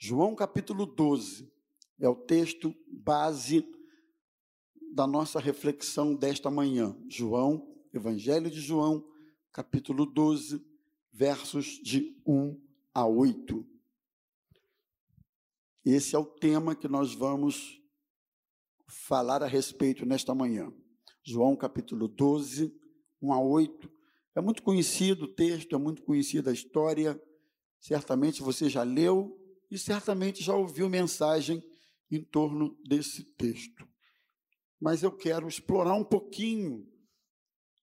João capítulo 12 é o texto base da nossa reflexão desta manhã. João, Evangelho de João, capítulo 12, versos de 1 a 8. Esse é o tema que nós vamos falar a respeito nesta manhã. João capítulo 12, 1 a 8. É muito conhecido o texto, é muito conhecida a história. Certamente você já leu e certamente já ouviu mensagem em torno desse texto. Mas eu quero explorar um pouquinho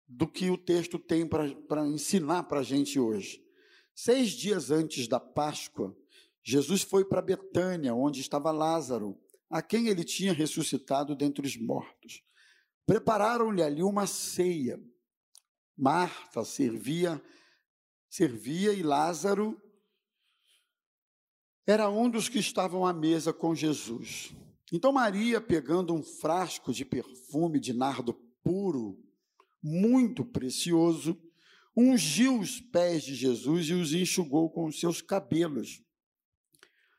do que o texto tem para ensinar para a gente hoje. Seis dias antes da Páscoa, Jesus foi para Betânia, onde estava Lázaro, a quem ele tinha ressuscitado dentre os mortos. Prepararam-lhe ali uma ceia. Marta servia, servia e Lázaro era um dos que estavam à mesa com Jesus. Então Maria, pegando um frasco de perfume de nardo puro, muito precioso, ungiu os pés de Jesus e os enxugou com os seus cabelos.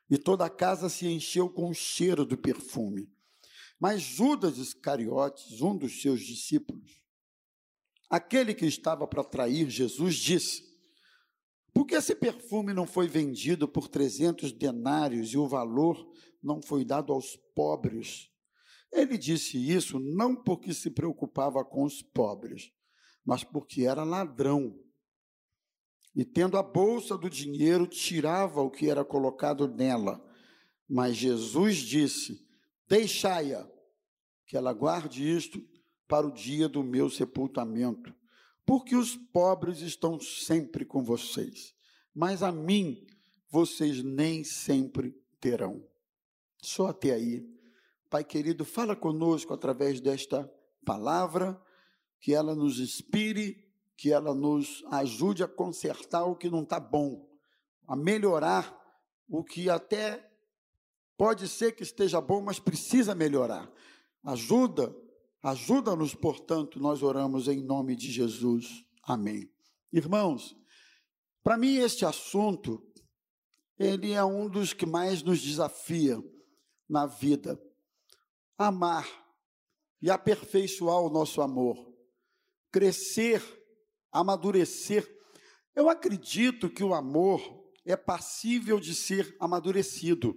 E toda a casa se encheu com o cheiro do perfume. Mas Judas Iscariotes, um dos seus discípulos, aquele que estava para trair Jesus, disse: Por que esse perfume não foi vendido por 300 denários e o valor não foi dado aos pobres? Ele disse isso não porque se preocupava com os pobres, mas porque era ladrão. E tendo a bolsa do dinheiro, tirava o que era colocado nela. Mas Jesus disse: Deixai-a, que ela guarde isto para o dia do meu sepultamento, porque os pobres estão sempre com vocês, mas a mim vocês nem sempre terão. Só até aí. Pai querido, fala conosco através desta palavra, que ela nos inspire, que ela nos ajude a consertar o que não está bom, a melhorar o que até pode ser que esteja bom, mas precisa melhorar. Ajuda, ajuda-nos, portanto, nós oramos em nome de Jesus. Amém. Irmãos, para mim este assunto, ele é um dos que mais nos desafia na vida amar e aperfeiçoar o nosso amor, crescer, amadurecer. Eu acredito que o amor é passível de ser amadurecido,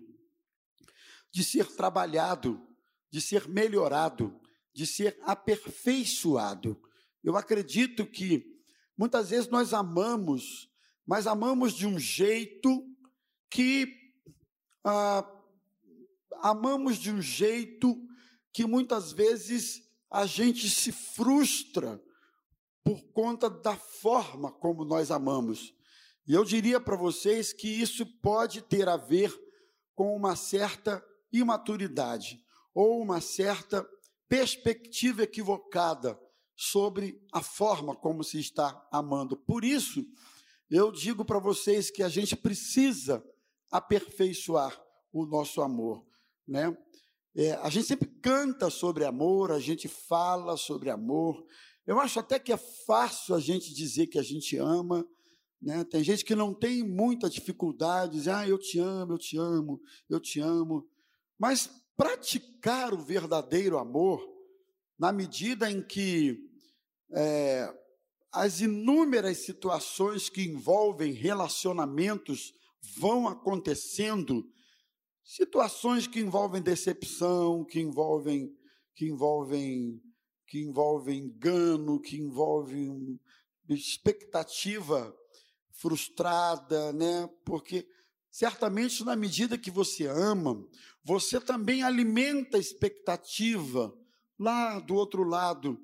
de ser trabalhado, de ser melhorado, de ser aperfeiçoado. Eu acredito que muitas vezes nós amamos, mas amamos de um jeito que ah, amamos de um jeito que muitas vezes a gente se frustra por conta da forma como nós amamos. E eu diria para vocês que isso pode ter a ver com uma certa imaturidade ou uma certa perspectiva equivocada sobre a forma como se está amando. Por isso, eu digo para vocês que a gente precisa aperfeiçoar o nosso amor, né? É, a gente sempre canta sobre amor, a gente fala sobre amor. Eu acho até que é fácil a gente dizer que a gente ama. Né? Tem gente que não tem muita dificuldade, diz, ah, eu te amo, eu te amo, eu te amo. Mas praticar o verdadeiro amor, na medida em que é, as inúmeras situações que envolvem relacionamentos vão acontecendo, situações que envolvem decepção, que envolvem que envolvem que envolvem engano, que envolvem expectativa frustrada, né? Porque certamente na medida que você ama, você também alimenta a expectativa lá do outro lado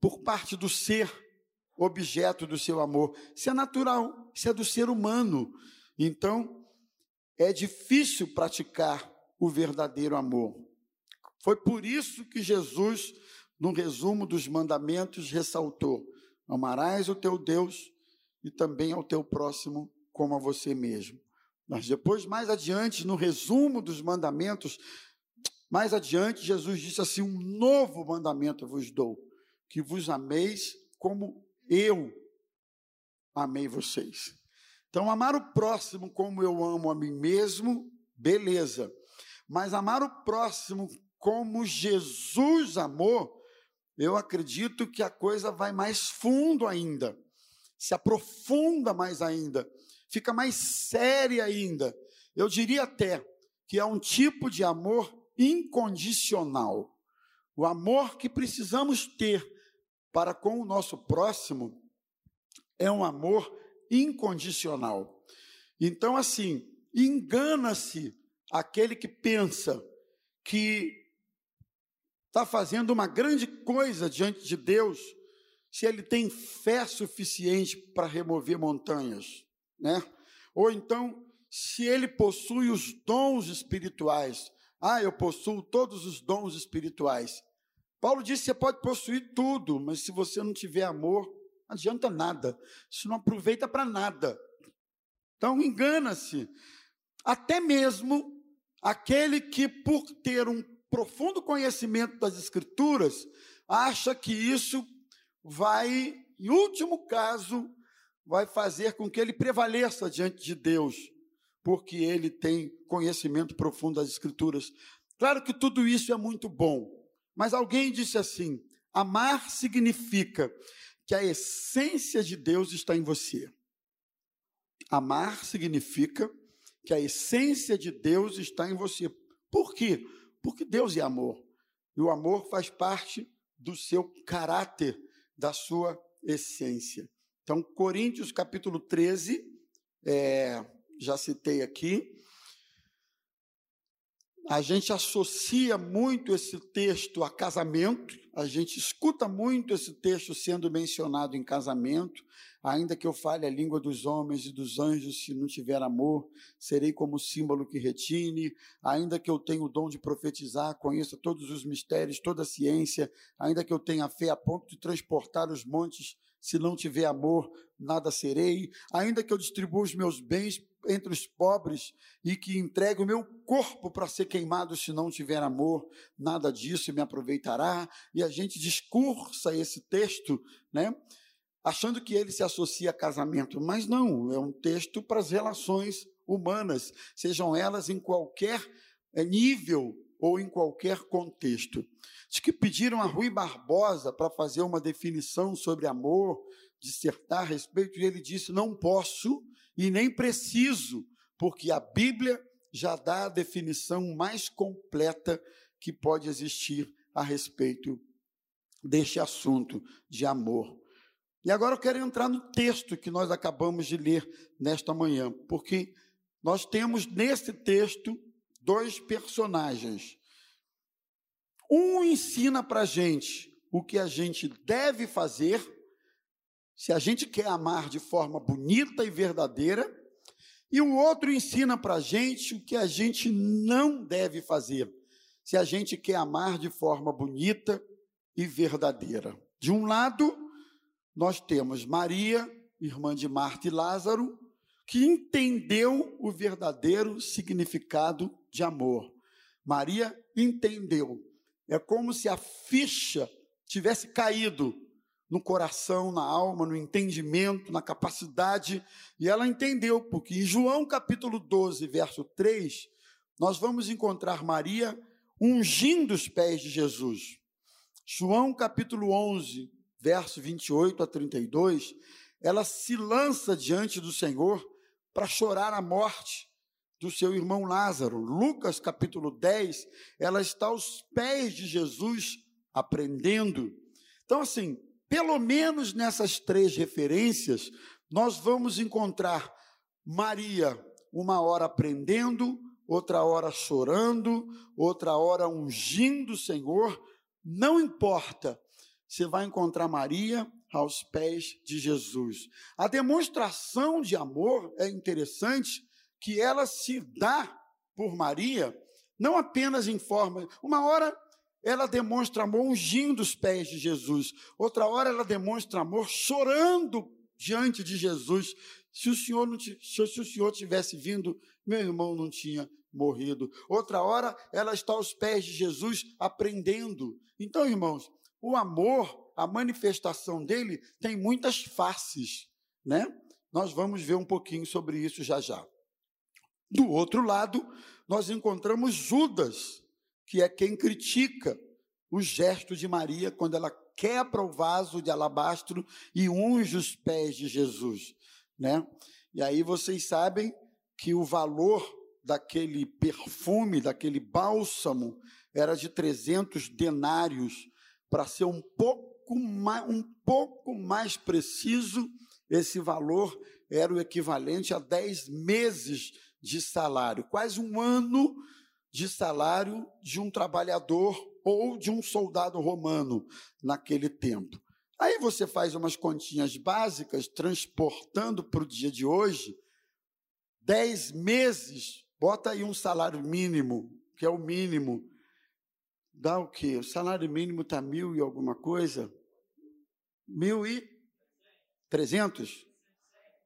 por parte do ser objeto do seu amor. Isso é natural, isso é do ser humano. Então, é difícil praticar o verdadeiro amor. Foi por isso que Jesus, no resumo dos mandamentos, ressaltou: amarás o teu Deus e também ao teu próximo como a você mesmo. Mas depois, mais adiante, no resumo dos mandamentos, mais adiante, Jesus disse assim: Um novo mandamento vos dou, que vos ameis como eu amei vocês. Então, amar o próximo como eu amo a mim mesmo, beleza. Mas amar o próximo como Jesus amou, eu acredito que a coisa vai mais fundo ainda, se aprofunda mais ainda, fica mais séria ainda. Eu diria até que é um tipo de amor incondicional. O amor que precisamos ter para com o nosso próximo é um amor incondicional. Então, assim, engana-se aquele que pensa que está fazendo uma grande coisa diante de Deus se ele tem fé suficiente para remover montanhas, né? Ou então, se ele possui os dons espirituais. Ah, eu possuo todos os dons espirituais. Paulo disse: você pode possuir tudo, mas se você não tiver amor, não adianta nada. Isso não aproveita para nada. Então, engana-se. Até mesmo aquele que, por ter um profundo conhecimento das Escrituras, acha que isso vai, em último caso, vai fazer com que ele prevaleça diante de Deus, porque ele tem conhecimento profundo das Escrituras. Claro que tudo isso é muito bom, mas alguém disse assim: amar significa que a essência de Deus está em você. Amar significa que a essência de Deus está em você. Por quê? Porque Deus é amor. E o amor faz parte do seu caráter, da sua essência. Então, Coríntios capítulo 13, é, já citei aqui, a gente associa muito esse texto a casamento, a gente escuta muito esse texto sendo mencionado em casamento. Ainda que eu fale a língua dos homens e dos anjos, se não tiver amor, serei como símbolo que retine. Ainda que eu tenha o dom de profetizar, conheça todos os mistérios, toda a ciência. Ainda que eu tenha fé a ponto de transportar os montes, se não tiver amor, nada serei. Ainda que eu distribua os meus bens entre os pobres e que entregue o meu corpo para ser queimado se não tiver amor, nada disso me aproveitará. E a gente discursa esse texto, né? Achando que ele se associa a casamento, mas não, é um texto para as relações humanas, sejam elas em qualquer eh, nível ou em qualquer contexto. Diz que pediram a Rui Barbosa para fazer uma definição sobre amor, dissertar a respeito, e ele disse: Não posso, e nem preciso, porque a Bíblia já dá a definição mais completa que pode existir a respeito deste assunto de amor. E agora eu quero entrar no texto que nós acabamos de ler nesta manhã, porque nós temos nesse texto dois personagens. Um ensina para a gente o que a gente deve fazer se a gente quer amar de forma bonita e verdadeira, e o outro ensina para a gente o que a gente não deve fazer, se a gente quer amar de forma bonita e verdadeira. De um lado, nós temos Maria, irmã de Marta e Lázaro, que entendeu o verdadeiro significado de amor. Maria entendeu. É como se a ficha tivesse caído no coração, na alma, no entendimento, na capacidade, e ela entendeu, porque em João capítulo 12, verso 3, nós vamos encontrar Maria ungindo os pés de Jesus. João capítulo 11, verso 28 a 32, ela se lança diante do Senhor para chorar a morte do seu irmão Lázaro. Lucas capítulo 10, ela está aos pés de Jesus aprendendo. Então, assim, pelo menos nessas três referências, nós vamos encontrar Maria uma hora aprendendo, outra hora chorando, outra hora ungindo o Senhor. Não importa, você vai encontrar Maria aos pés de Jesus. A demonstração de amor é interessante que ela se dá por Maria, não apenas em forma. Uma hora ela demonstra amor ungindo os pés de Jesus. Outra hora ela demonstra amor chorando diante de Jesus. Se o Senhor não se o Senhor tivesse vindo, meu irmão não tinha morrido. Outra hora ela está aos pés de Jesus aprendendo. Então, irmãos, o amor, a manifestação dele tem muitas faces, né? Nós vamos ver um pouquinho sobre isso já já. Do outro lado, nós encontramos Judas, que é quem critica o gesto de Maria quando ela quebra o vaso de alabastro e unge os pés de Jesus, né? E aí vocês sabem que o valor daquele perfume, daquele bálsamo, era de 300 denários. Para ser um pouco, mais, um pouco mais preciso, esse valor era o equivalente a 10 meses de salário, quase um ano de salário de um trabalhador ou de um soldado romano naquele tempo. Aí você faz umas continhas básicas, transportando para o dia de hoje, dez meses, bota aí um salário mínimo, que é o mínimo. Dá o quê? O salário mínimo está mil e alguma coisa? Mil e trezentos?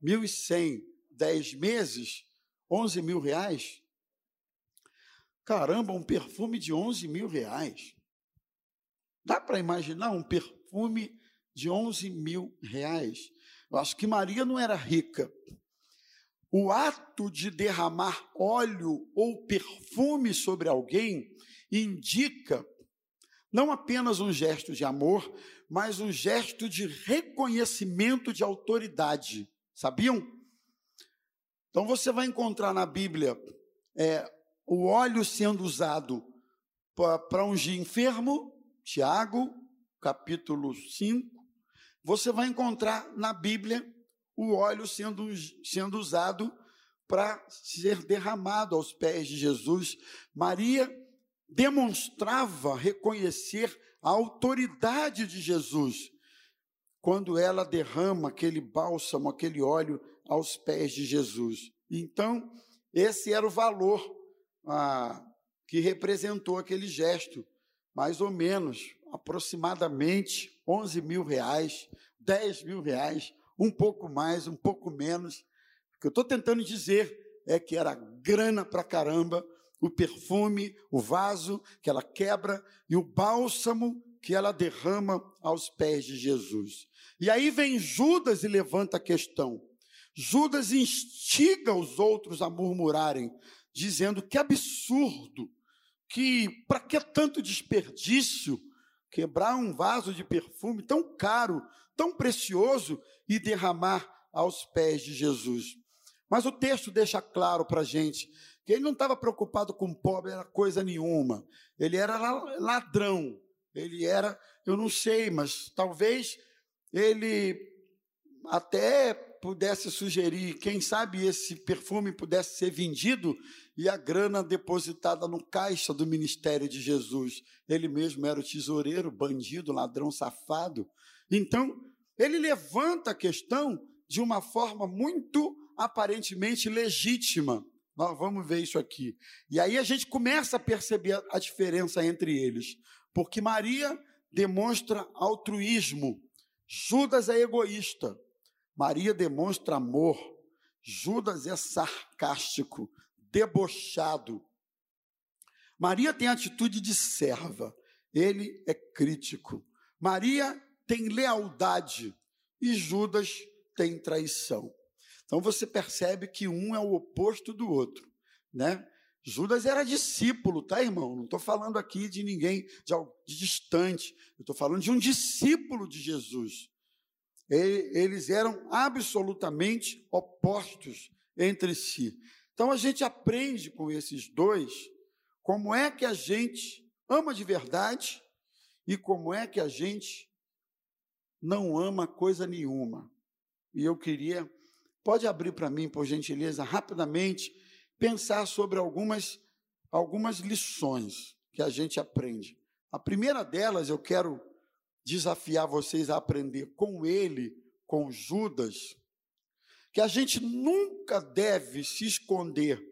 Mil e cem. Dez meses, onze mil reais. Caramba, um perfume de 11 mil reais. Dá para imaginar um perfume de 11 mil reais? Eu acho que Maria não era rica. O ato de derramar óleo ou perfume sobre alguém indica não apenas um gesto de amor, mas um gesto de reconhecimento de autoridade. Sabiam? Então você vai encontrar na Bíblia é, o óleo sendo usado para ungir enfermo, Tiago, capítulo 5, você vai encontrar na Bíblia o óleo sendo, sendo usado para ser derramado aos pés de Jesus. Maria demonstrava reconhecer a autoridade de Jesus quando ela derrama aquele bálsamo, aquele óleo aos pés de Jesus. Então, esse era o valor ah, que representou aquele gesto, mais ou menos, aproximadamente 11 mil reais, 10 mil reais, um pouco mais, um pouco menos. O que eu estou tentando dizer é que era grana para caramba, o perfume, o vaso que ela quebra e o bálsamo que ela derrama aos pés de Jesus. E aí vem Judas e levanta a questão. Judas instiga os outros a murmurarem dizendo que absurdo, que para que tanto desperdício quebrar um vaso de perfume tão caro, tão precioso e derramar aos pés de Jesus. Mas o texto deixa claro para a gente que ele não estava preocupado com pobre, era coisa nenhuma. Ele era ladrão, ele era, eu não sei, mas talvez ele até pudesse sugerir, quem sabe esse perfume pudesse ser vendido e a grana depositada no caixa do ministério de Jesus. Ele mesmo era o tesoureiro, bandido, ladrão safado. Então, ele levanta a questão de uma forma muito aparentemente legítima. Nós vamos ver isso aqui. E aí a gente começa a perceber a diferença entre eles. Porque Maria demonstra altruísmo, Judas é egoísta. Maria demonstra amor, Judas é sarcástico debochado. Maria tem atitude de serva, ele é crítico. Maria tem lealdade e Judas tem traição. Então você percebe que um é o oposto do outro, né? Judas era discípulo, tá, irmão? Não estou falando aqui de ninguém de, de distante. Estou falando de um discípulo de Jesus. Eles eram absolutamente opostos entre si. Então a gente aprende com esses dois como é que a gente ama de verdade e como é que a gente não ama coisa nenhuma. E eu queria, pode abrir para mim, por gentileza, rapidamente, pensar sobre algumas, algumas lições que a gente aprende. A primeira delas, eu quero desafiar vocês a aprender com ele, com Judas, que a gente nunca deve se esconder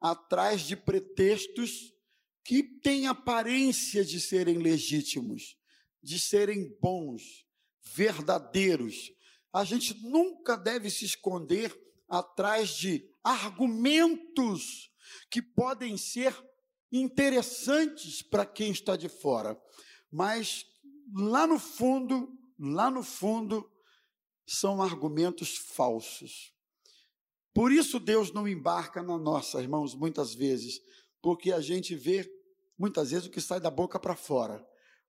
atrás de pretextos que têm aparência de serem legítimos, de serem bons, verdadeiros. A gente nunca deve se esconder atrás de argumentos que podem ser interessantes para quem está de fora, mas lá no fundo, lá no fundo, são argumentos falsos. Por isso Deus não embarca na nossa, irmãos, muitas vezes, porque a gente vê muitas vezes o que sai da boca para fora,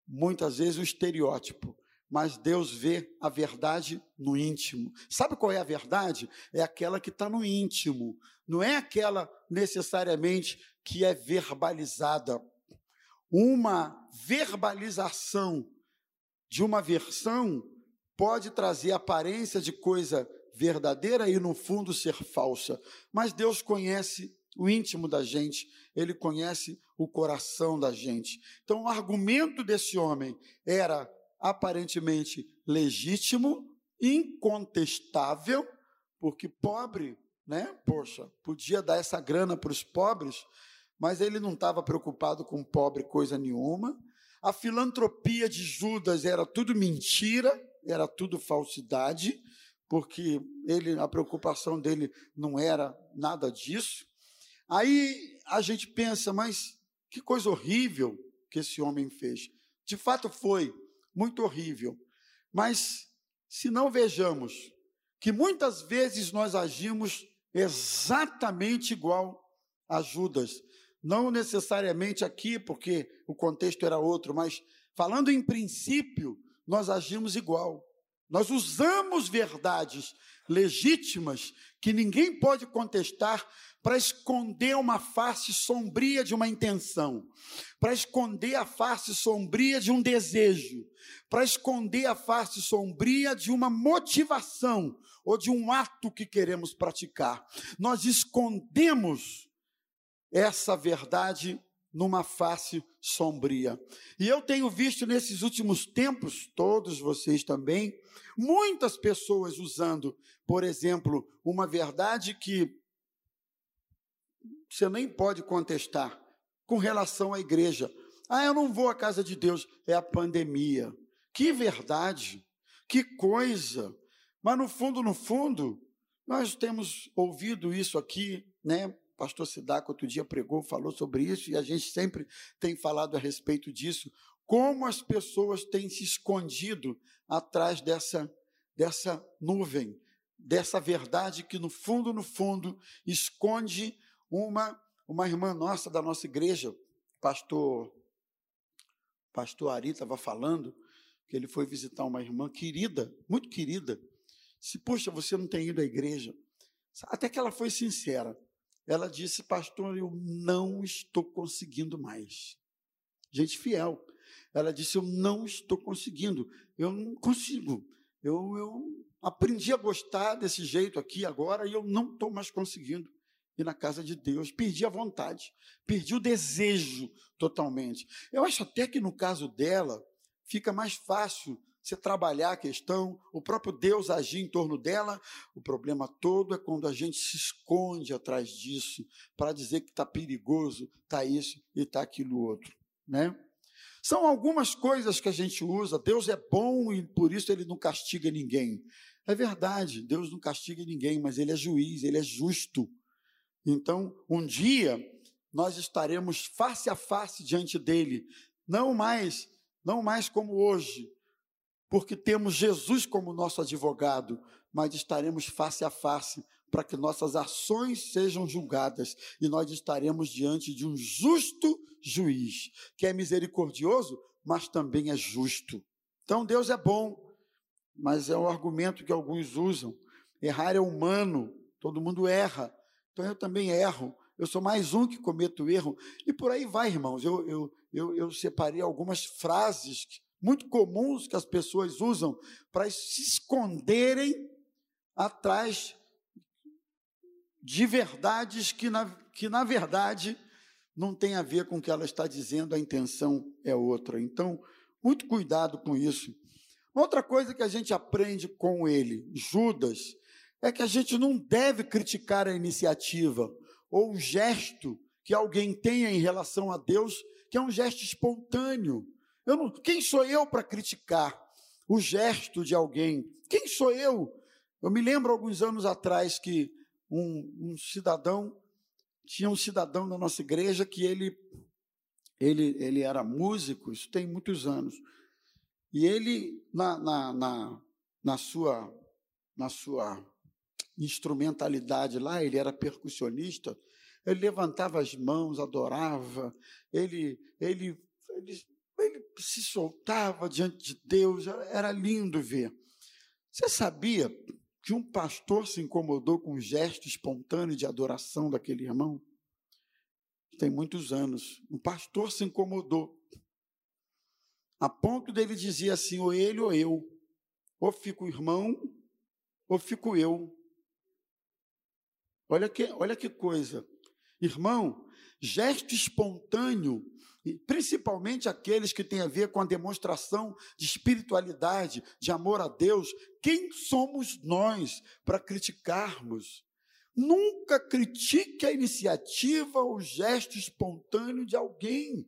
muitas vezes o estereótipo, mas Deus vê a verdade no íntimo. Sabe qual é a verdade? É aquela que está no íntimo, não é aquela necessariamente que é verbalizada. Uma verbalização de uma versão pode trazer aparência de coisa verdadeira e no fundo ser falsa. Mas Deus conhece o íntimo da gente, ele conhece o coração da gente. Então, o argumento desse homem era aparentemente legítimo, incontestável, porque pobre, né? Poxa, podia dar essa grana para os pobres, mas ele não estava preocupado com pobre coisa nenhuma. A filantropia de Judas era tudo mentira, era tudo falsidade, porque ele a preocupação dele não era nada disso. Aí a gente pensa, mas que coisa horrível que esse homem fez. De fato foi muito horrível. Mas se não vejamos que muitas vezes nós agimos exatamente igual a Judas, não necessariamente aqui, porque o contexto era outro, mas falando em princípio, nós agimos igual. Nós usamos verdades legítimas que ninguém pode contestar para esconder uma face sombria de uma intenção, para esconder a face sombria de um desejo, para esconder a face sombria de uma motivação ou de um ato que queremos praticar. Nós escondemos essa verdade numa face sombria. E eu tenho visto nesses últimos tempos, todos vocês também, muitas pessoas usando, por exemplo, uma verdade que você nem pode contestar com relação à igreja. Ah, eu não vou à casa de Deus, é a pandemia. Que verdade, que coisa. Mas no fundo, no fundo, nós temos ouvido isso aqui, né? pastor Sidaco outro dia pregou, falou sobre isso, e a gente sempre tem falado a respeito disso, como as pessoas têm se escondido atrás dessa, dessa nuvem, dessa verdade que no fundo, no fundo, esconde uma, uma irmã nossa da nossa igreja, pastor, pastor Ari estava falando, que ele foi visitar uma irmã querida, muito querida, se, puxa, você não tem ido à igreja, até que ela foi sincera, ela disse, pastor, eu não estou conseguindo mais. Gente fiel. Ela disse, eu não estou conseguindo, eu não consigo. Eu, eu aprendi a gostar desse jeito aqui agora e eu não estou mais conseguindo ir na casa de Deus. Perdi a vontade, perdi o desejo totalmente. Eu acho até que no caso dela, fica mais fácil você trabalhar a questão, o próprio Deus agir em torno dela. O problema todo é quando a gente se esconde atrás disso para dizer que está perigoso, está isso e está aquilo outro, né? São algumas coisas que a gente usa. Deus é bom e por isso ele não castiga ninguém. É verdade, Deus não castiga ninguém, mas ele é juiz, ele é justo. Então, um dia nós estaremos face a face diante dele, não mais, não mais como hoje, porque temos Jesus como nosso advogado, mas estaremos face a face para que nossas ações sejam julgadas e nós estaremos diante de um justo juiz, que é misericordioso, mas também é justo. Então Deus é bom, mas é um argumento que alguns usam. Errar é humano, todo mundo erra, então eu também erro. Eu sou mais um que cometo erro. E por aí vai, irmãos. Eu, eu, eu, eu separei algumas frases muito comuns que as pessoas usam para se esconderem atrás de verdades que na, que, na verdade, não tem a ver com o que ela está dizendo, a intenção é outra. Então, muito cuidado com isso. Outra coisa que a gente aprende com ele, Judas, é que a gente não deve criticar a iniciativa ou o gesto que alguém tenha em relação a Deus, que é um gesto espontâneo. Não, quem sou eu para criticar o gesto de alguém? Quem sou eu? Eu me lembro alguns anos atrás que um, um cidadão tinha um cidadão da nossa igreja que ele ele ele era músico, isso tem muitos anos. E ele na, na, na, na sua na sua instrumentalidade lá, ele era percussionista, ele levantava as mãos, adorava, ele, ele, ele, ele se soltava diante de Deus, era lindo ver. Você sabia que um pastor se incomodou com o gesto espontâneo de adoração daquele irmão? Tem muitos anos. Um pastor se incomodou. A ponto dele dizer assim, ou ele ou eu. Ou fico irmão, ou fico eu. Olha que, olha que coisa. Irmão, gesto espontâneo, principalmente aqueles que têm a ver com a demonstração de espiritualidade, de amor a Deus, quem somos nós para criticarmos? Nunca critique a iniciativa ou gesto espontâneo de alguém.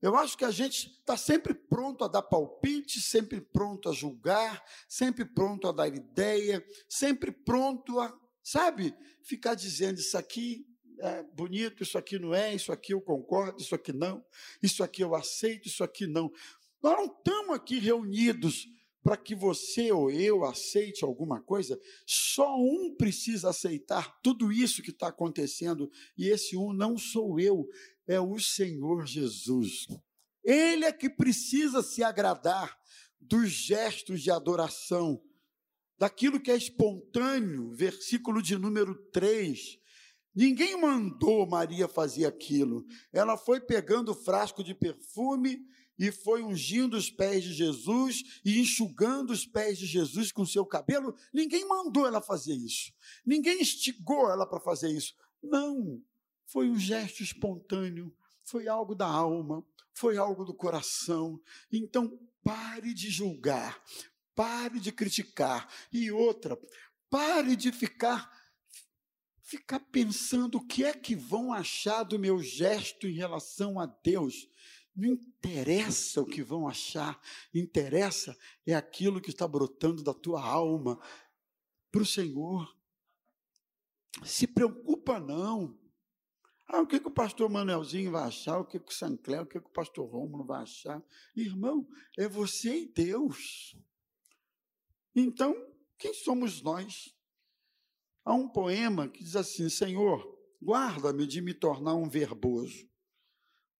Eu acho que a gente está sempre pronto a dar palpite, sempre pronto a julgar, sempre pronto a dar ideia, sempre pronto a, sabe, ficar dizendo isso aqui é bonito, isso aqui não é, isso aqui eu concordo, isso aqui não, isso aqui eu aceito, isso aqui não. Nós não estamos aqui reunidos para que você ou eu aceite alguma coisa, só um precisa aceitar tudo isso que está acontecendo, e esse um não sou eu, é o Senhor Jesus. Ele é que precisa se agradar dos gestos de adoração, daquilo que é espontâneo, versículo de número 3. Ninguém mandou Maria fazer aquilo. Ela foi pegando o frasco de perfume e foi ungindo os pés de Jesus e enxugando os pés de Jesus com seu cabelo. Ninguém mandou ela fazer isso. Ninguém instigou ela para fazer isso. Não. Foi um gesto espontâneo. Foi algo da alma. Foi algo do coração. Então, pare de julgar. Pare de criticar. E outra, pare de ficar ficar pensando o que é que vão achar do meu gesto em relação a Deus. Não interessa o que vão achar, interessa é aquilo que está brotando da tua alma para o Senhor. Se preocupa não. Ah, o que, que o pastor Manuelzinho vai achar? O que, que o Sancler, o que, que o pastor Rômulo vai achar? Irmão, é você e Deus. Então, quem somos nós? Há um poema que diz assim: Senhor, guarda-me de me tornar um verboso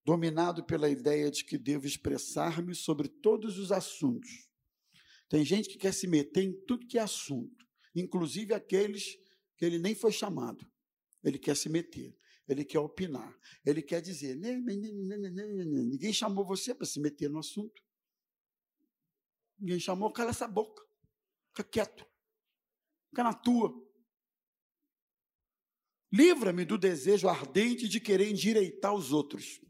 dominado pela ideia de que devo expressar-me sobre todos os assuntos. Tem gente que quer se meter em tudo que é assunto, inclusive aqueles que ele nem foi chamado. Ele quer se meter, ele quer opinar, ele quer dizer: ninguém chamou você para se meter no assunto. Ninguém chamou, cala essa boca, fica quieto, fica na tua. Livra-me do desejo ardente de querer endireitar os outros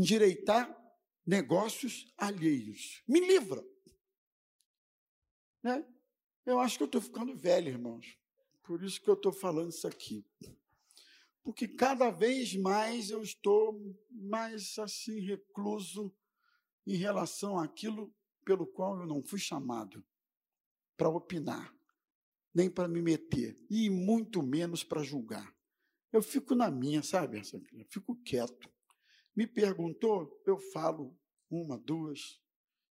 endireitar negócios alheios. Me livra. Né? Eu acho que eu estou ficando velho, irmãos. Por isso que eu estou falando isso aqui. Porque cada vez mais eu estou mais assim recluso em relação àquilo pelo qual eu não fui chamado para opinar, nem para me meter, e muito menos para julgar. Eu fico na minha, sabe? Eu fico quieto. Me perguntou, eu falo uma, duas.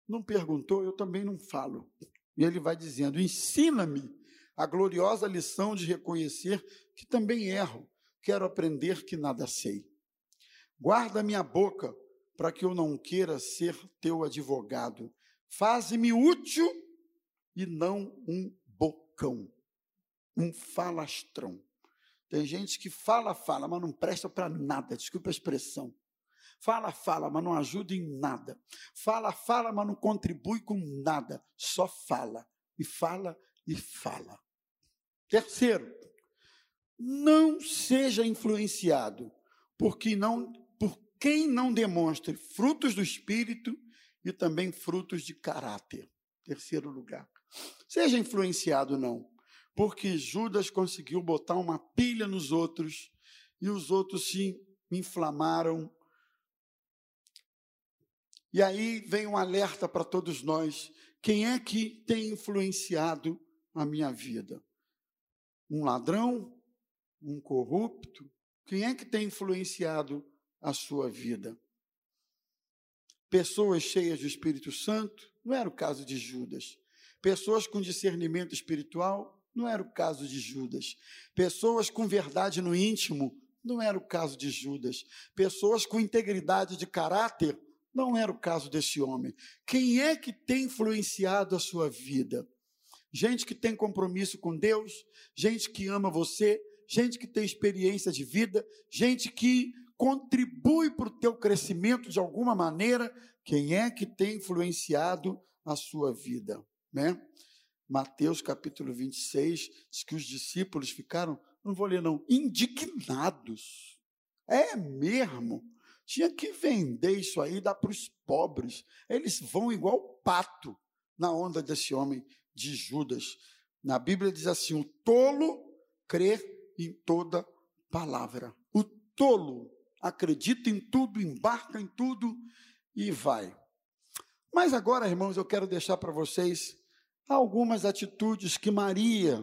Não perguntou, eu também não falo. E ele vai dizendo: ensina-me a gloriosa lição de reconhecer que também erro, quero aprender que nada sei. Guarda minha boca para que eu não queira ser teu advogado. Faze-me útil e não um bocão, um falastrão. Tem gente que fala, fala, mas não presta para nada, desculpa a expressão. Fala, fala, mas não ajuda em nada. Fala, fala, mas não contribui com nada. Só fala. E fala e fala. Terceiro, não seja influenciado por quem não, por quem não demonstre frutos do espírito e também frutos de caráter. Terceiro lugar. Seja influenciado não, porque Judas conseguiu botar uma pilha nos outros e os outros se inflamaram e aí vem um alerta para todos nós: quem é que tem influenciado a minha vida? Um ladrão? Um corrupto? Quem é que tem influenciado a sua vida? Pessoas cheias do Espírito Santo? Não era o caso de Judas. Pessoas com discernimento espiritual? não era o caso de Judas. Pessoas com verdade no íntimo, não era o caso de Judas. Pessoas com integridade de caráter, não era o caso desse homem. Quem é que tem influenciado a sua vida? Gente que tem compromisso com Deus, gente que ama você, gente que tem experiência de vida, gente que contribui para o teu crescimento de alguma maneira. Quem é que tem influenciado a sua vida, né? Mateus capítulo 26 diz que os discípulos ficaram, não vou ler não, indignados. É mesmo? Tinha que vender isso aí, dar para os pobres. Eles vão igual pato na onda desse homem de Judas. Na Bíblia diz assim: o tolo crê em toda palavra. O tolo acredita em tudo, embarca em tudo e vai. Mas agora, irmãos, eu quero deixar para vocês algumas atitudes que Maria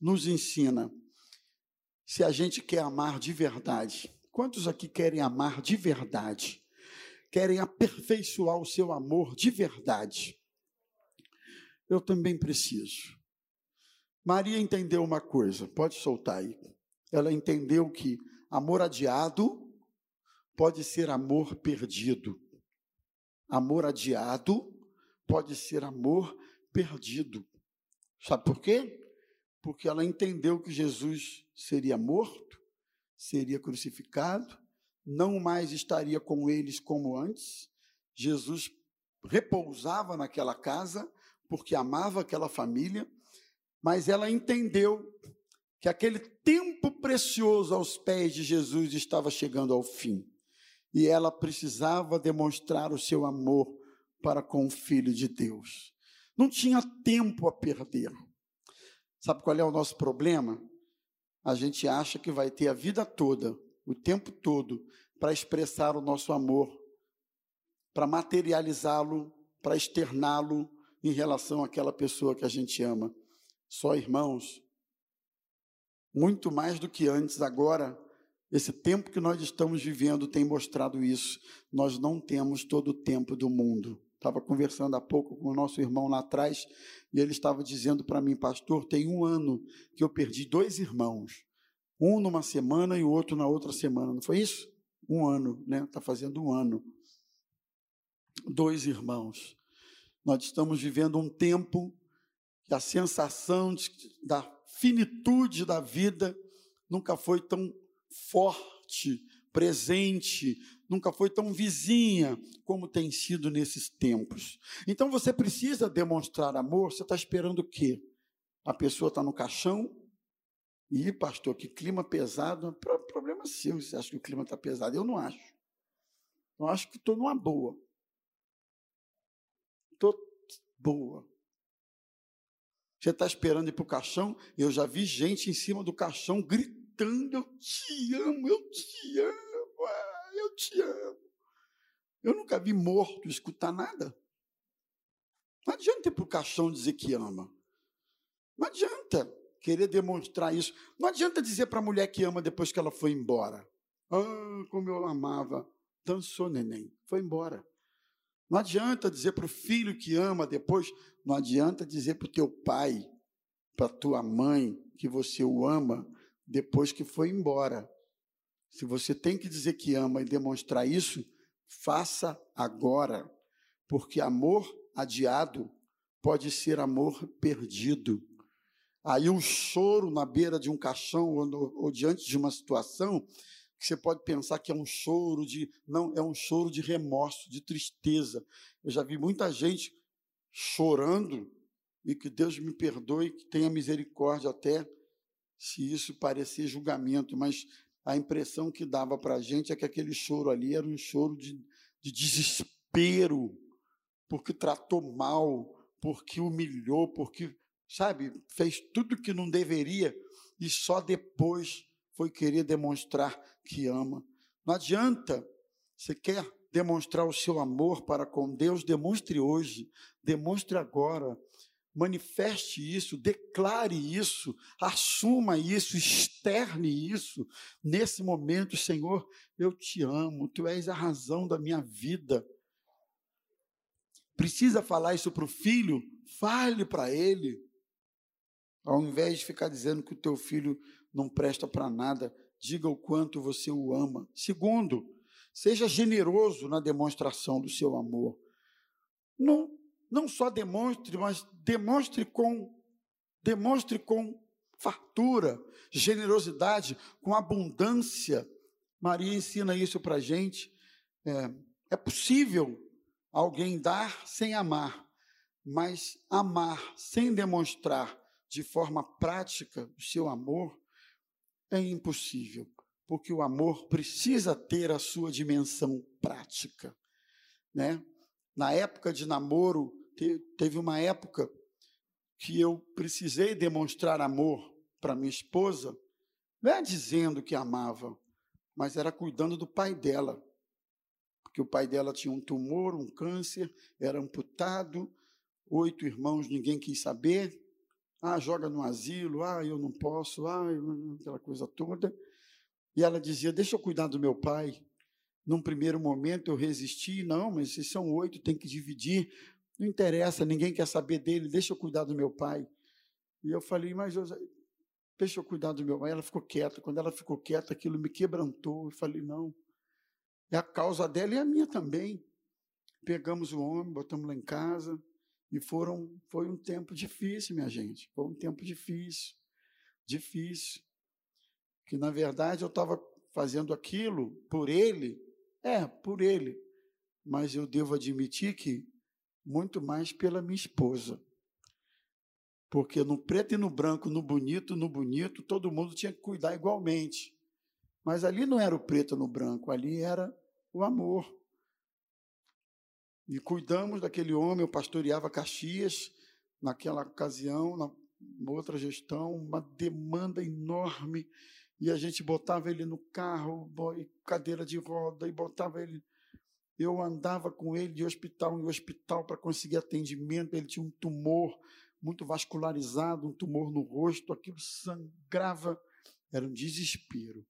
nos ensina. Se a gente quer amar de verdade, quantos aqui querem amar de verdade? Querem aperfeiçoar o seu amor de verdade? Eu também preciso. Maria entendeu uma coisa, pode soltar aí. Ela entendeu que amor adiado pode ser amor perdido. Amor adiado pode ser amor perdido. Sabe por quê? Porque ela entendeu que Jesus seria morto, seria crucificado, não mais estaria com eles como antes. Jesus repousava naquela casa porque amava aquela família, mas ela entendeu que aquele tempo precioso aos pés de Jesus estava chegando ao fim. E ela precisava demonstrar o seu amor para com o Filho de Deus. Não tinha tempo a perder. Sabe qual é o nosso problema? A gente acha que vai ter a vida toda, o tempo todo, para expressar o nosso amor, para materializá-lo, para externá-lo em relação àquela pessoa que a gente ama. Só irmãos, muito mais do que antes, agora, esse tempo que nós estamos vivendo tem mostrado isso. Nós não temos todo o tempo do mundo. Estava conversando há pouco com o nosso irmão lá atrás e ele estava dizendo para mim, pastor, tem um ano que eu perdi dois irmãos, um numa semana e o outro na outra semana. Não foi isso? Um ano, né? Está fazendo um ano. Dois irmãos. Nós estamos vivendo um tempo que a sensação de, da finitude da vida nunca foi tão forte, presente, nunca foi tão vizinha como tem sido nesses tempos. Então você precisa demonstrar amor. Você está esperando o quê? A pessoa está no caixão. E, pastor, que clima pesado. Problema seu, você acha que o clima está pesado. Eu não acho. Eu acho que estou numa boa. Estou boa. Você está esperando ir para o caixão? Eu já vi gente em cima do caixão gritando: Eu te amo, eu te amo eu te amo. Eu nunca vi morto escutar nada. Não adianta ir para o caixão dizer que ama. Não adianta querer demonstrar isso. Não adianta dizer para a mulher que ama depois que ela foi embora. Ah, como eu amava. Dançou, neném. Foi embora. Não adianta dizer para o filho que ama depois. Não adianta dizer para o teu pai, para tua mãe, que você o ama depois que foi embora. Se você tem que dizer que ama e demonstrar isso, faça agora, porque amor adiado pode ser amor perdido. Aí o choro na beira de um caixão ou, ou, diante de uma situação que você pode pensar que é um choro de não é um choro de remorso, de tristeza. Eu já vi muita gente chorando e que Deus me perdoe, que tenha misericórdia até se isso parecer julgamento, mas a impressão que dava para a gente é que aquele choro ali era um choro de, de desespero, porque tratou mal, porque humilhou, porque, sabe, fez tudo que não deveria e só depois foi querer demonstrar que ama. Não adianta, você quer demonstrar o seu amor para com Deus, demonstre hoje, demonstre agora manifeste isso, declare isso, assuma isso, externe isso. Nesse momento, Senhor, eu te amo, tu és a razão da minha vida. Precisa falar isso para o filho? Fale para ele. Ao invés de ficar dizendo que o teu filho não presta para nada, diga o quanto você o ama. Segundo, seja generoso na demonstração do seu amor. Não, não só demonstre, mas demonstre com demonstre com fartura, generosidade, com abundância. Maria ensina isso para a gente. É, é possível alguém dar sem amar, mas amar sem demonstrar de forma prática o seu amor é impossível, porque o amor precisa ter a sua dimensão prática, né? Na época de namoro, teve uma época que eu precisei demonstrar amor para minha esposa, não é dizendo que amava, mas era cuidando do pai dela. Porque o pai dela tinha um tumor, um câncer, era amputado, oito irmãos, ninguém quis saber. Ah, joga no asilo, ah, eu não posso, ah, aquela coisa toda. E ela dizia: Deixa eu cuidar do meu pai. Num primeiro momento eu resisti, não, mas se são oito, tem que dividir. Não interessa, ninguém quer saber dele, deixa eu cuidar do meu pai. E eu falei, mas eu, deixa eu cuidar do meu pai. Ela ficou quieta. Quando ela ficou quieta, aquilo me quebrantou. Eu falei, não, é a causa dela e a minha também. Pegamos o homem, botamos lá em casa, e foram, foi um tempo difícil, minha gente. Foi um tempo difícil, difícil. Que na verdade eu estava fazendo aquilo por ele, é, por ele. Mas eu devo admitir que muito mais pela minha esposa. Porque no preto e no branco, no bonito, no bonito, todo mundo tinha que cuidar igualmente. Mas ali não era o preto no branco, ali era o amor. E cuidamos daquele homem, eu pastoreava Caxias naquela ocasião, na outra gestão, uma demanda enorme, e a gente botava ele no carro, cadeira de roda, e botava ele. Eu andava com ele de hospital em hospital para conseguir atendimento. Ele tinha um tumor muito vascularizado, um tumor no rosto, aquilo sangrava, era um desespero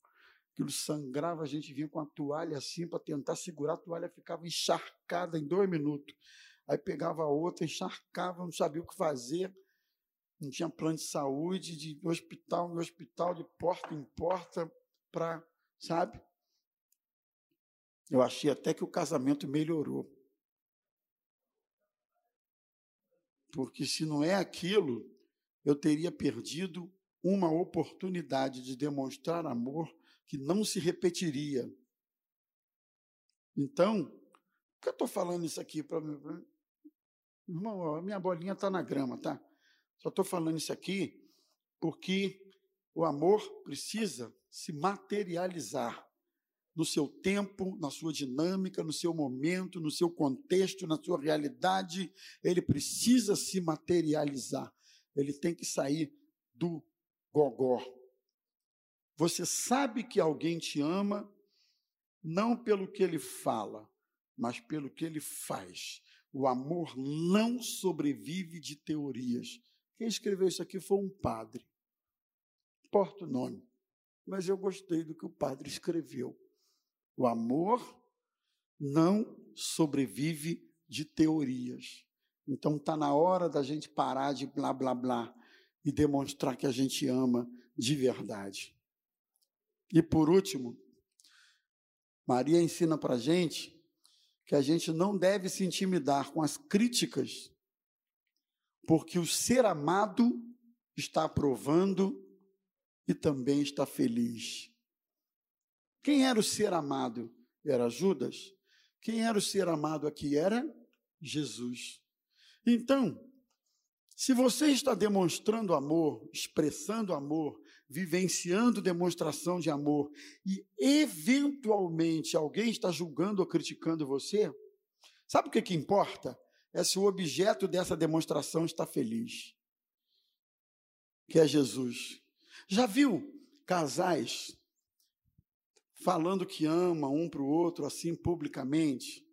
aquilo sangrava, a gente vinha com a toalha assim para tentar segurar, a toalha ficava encharcada em dois minutos. Aí pegava a outra, encharcava, não sabia o que fazer, não tinha plano de saúde, de hospital em hospital, de porta em porta, para, sabe? Eu achei até que o casamento melhorou. Porque se não é aquilo, eu teria perdido uma oportunidade de demonstrar amor que não se repetiria. Então, por que eu estou falando isso aqui para? Irmão, minha bolinha está na grama, tá? Só estou falando isso aqui porque o amor precisa se materializar no seu tempo, na sua dinâmica, no seu momento, no seu contexto, na sua realidade. Ele precisa se materializar. Ele tem que sair do gogó, você sabe que alguém te ama não pelo que ele fala, mas pelo que ele faz. O amor não sobrevive de teorias. Quem escreveu isso aqui foi um padre. Importa o nome. Mas eu gostei do que o padre escreveu. O amor não sobrevive de teorias. Então está na hora da gente parar de blá blá blá e demonstrar que a gente ama de verdade. E por último, Maria ensina para a gente que a gente não deve se intimidar com as críticas, porque o ser amado está aprovando e também está feliz. Quem era o ser amado? Era Judas. Quem era o ser amado aqui? Era Jesus. Então, se você está demonstrando amor, expressando amor, vivenciando demonstração de amor e eventualmente alguém está julgando ou criticando você, sabe o que, que importa? É se o objeto dessa demonstração está feliz, que é Jesus. Já viu casais falando que ama um para o outro assim publicamente?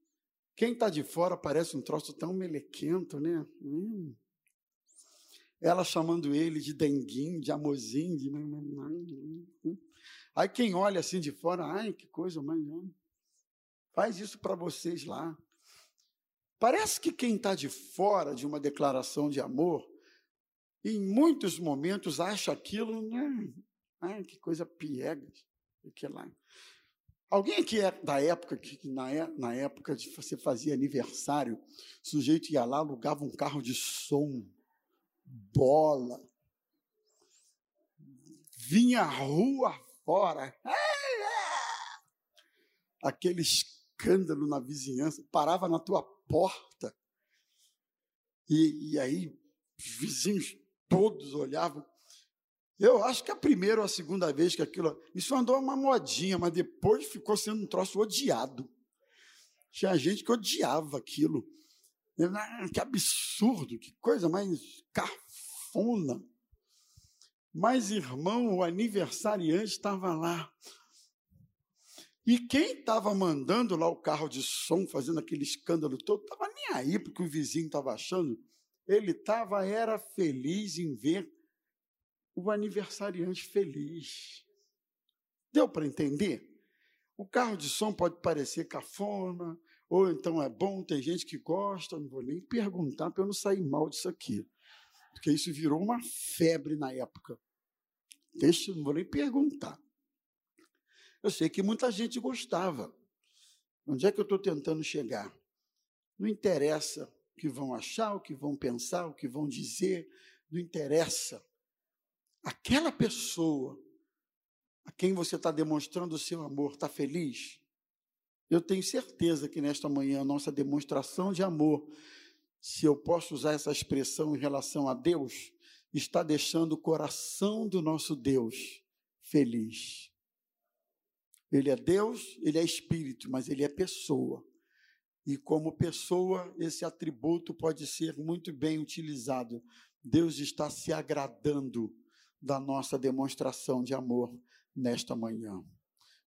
Quem está de fora parece um troço tão melequento, né? Hum ela chamando ele de denguinho, de amorzinho, de... Aí quem olha assim de fora, ai, que coisa, mas faz isso para vocês lá. Parece que quem está de fora de uma declaração de amor em muitos momentos acha aquilo, né? Ai, que coisa piegas, lá. Alguém que é da época que na, é, na época de você fazia aniversário, o sujeito ia lá, alugava um carro de som, bola, vinha rua fora, aquele escândalo na vizinhança, parava na tua porta, e, e aí os vizinhos todos olhavam. Eu acho que a primeira ou a segunda vez que aquilo. Isso andou uma modinha, mas depois ficou sendo um troço odiado. Tinha gente que odiava aquilo. Que absurdo, que coisa mais cafona. Mas, irmão, o aniversariante estava lá. E quem estava mandando lá o carro de som, fazendo aquele escândalo todo, estava nem aí porque o vizinho estava achando. Ele estava, era feliz em ver o aniversariante feliz. Deu para entender? O carro de som pode parecer cafona, ou então é bom, tem gente que gosta, não vou nem perguntar para eu não sair mal disso aqui. Porque isso virou uma febre na época. Deixa, não vou nem perguntar. Eu sei que muita gente gostava. Onde é que eu estou tentando chegar? Não interessa o que vão achar, o que vão pensar, o que vão dizer, não interessa. Aquela pessoa a quem você está demonstrando o seu amor está feliz? Eu tenho certeza que nesta manhã a nossa demonstração de amor, se eu posso usar essa expressão em relação a Deus, está deixando o coração do nosso Deus feliz. Ele é Deus, ele é espírito, mas ele é pessoa. E como pessoa, esse atributo pode ser muito bem utilizado. Deus está se agradando da nossa demonstração de amor nesta manhã.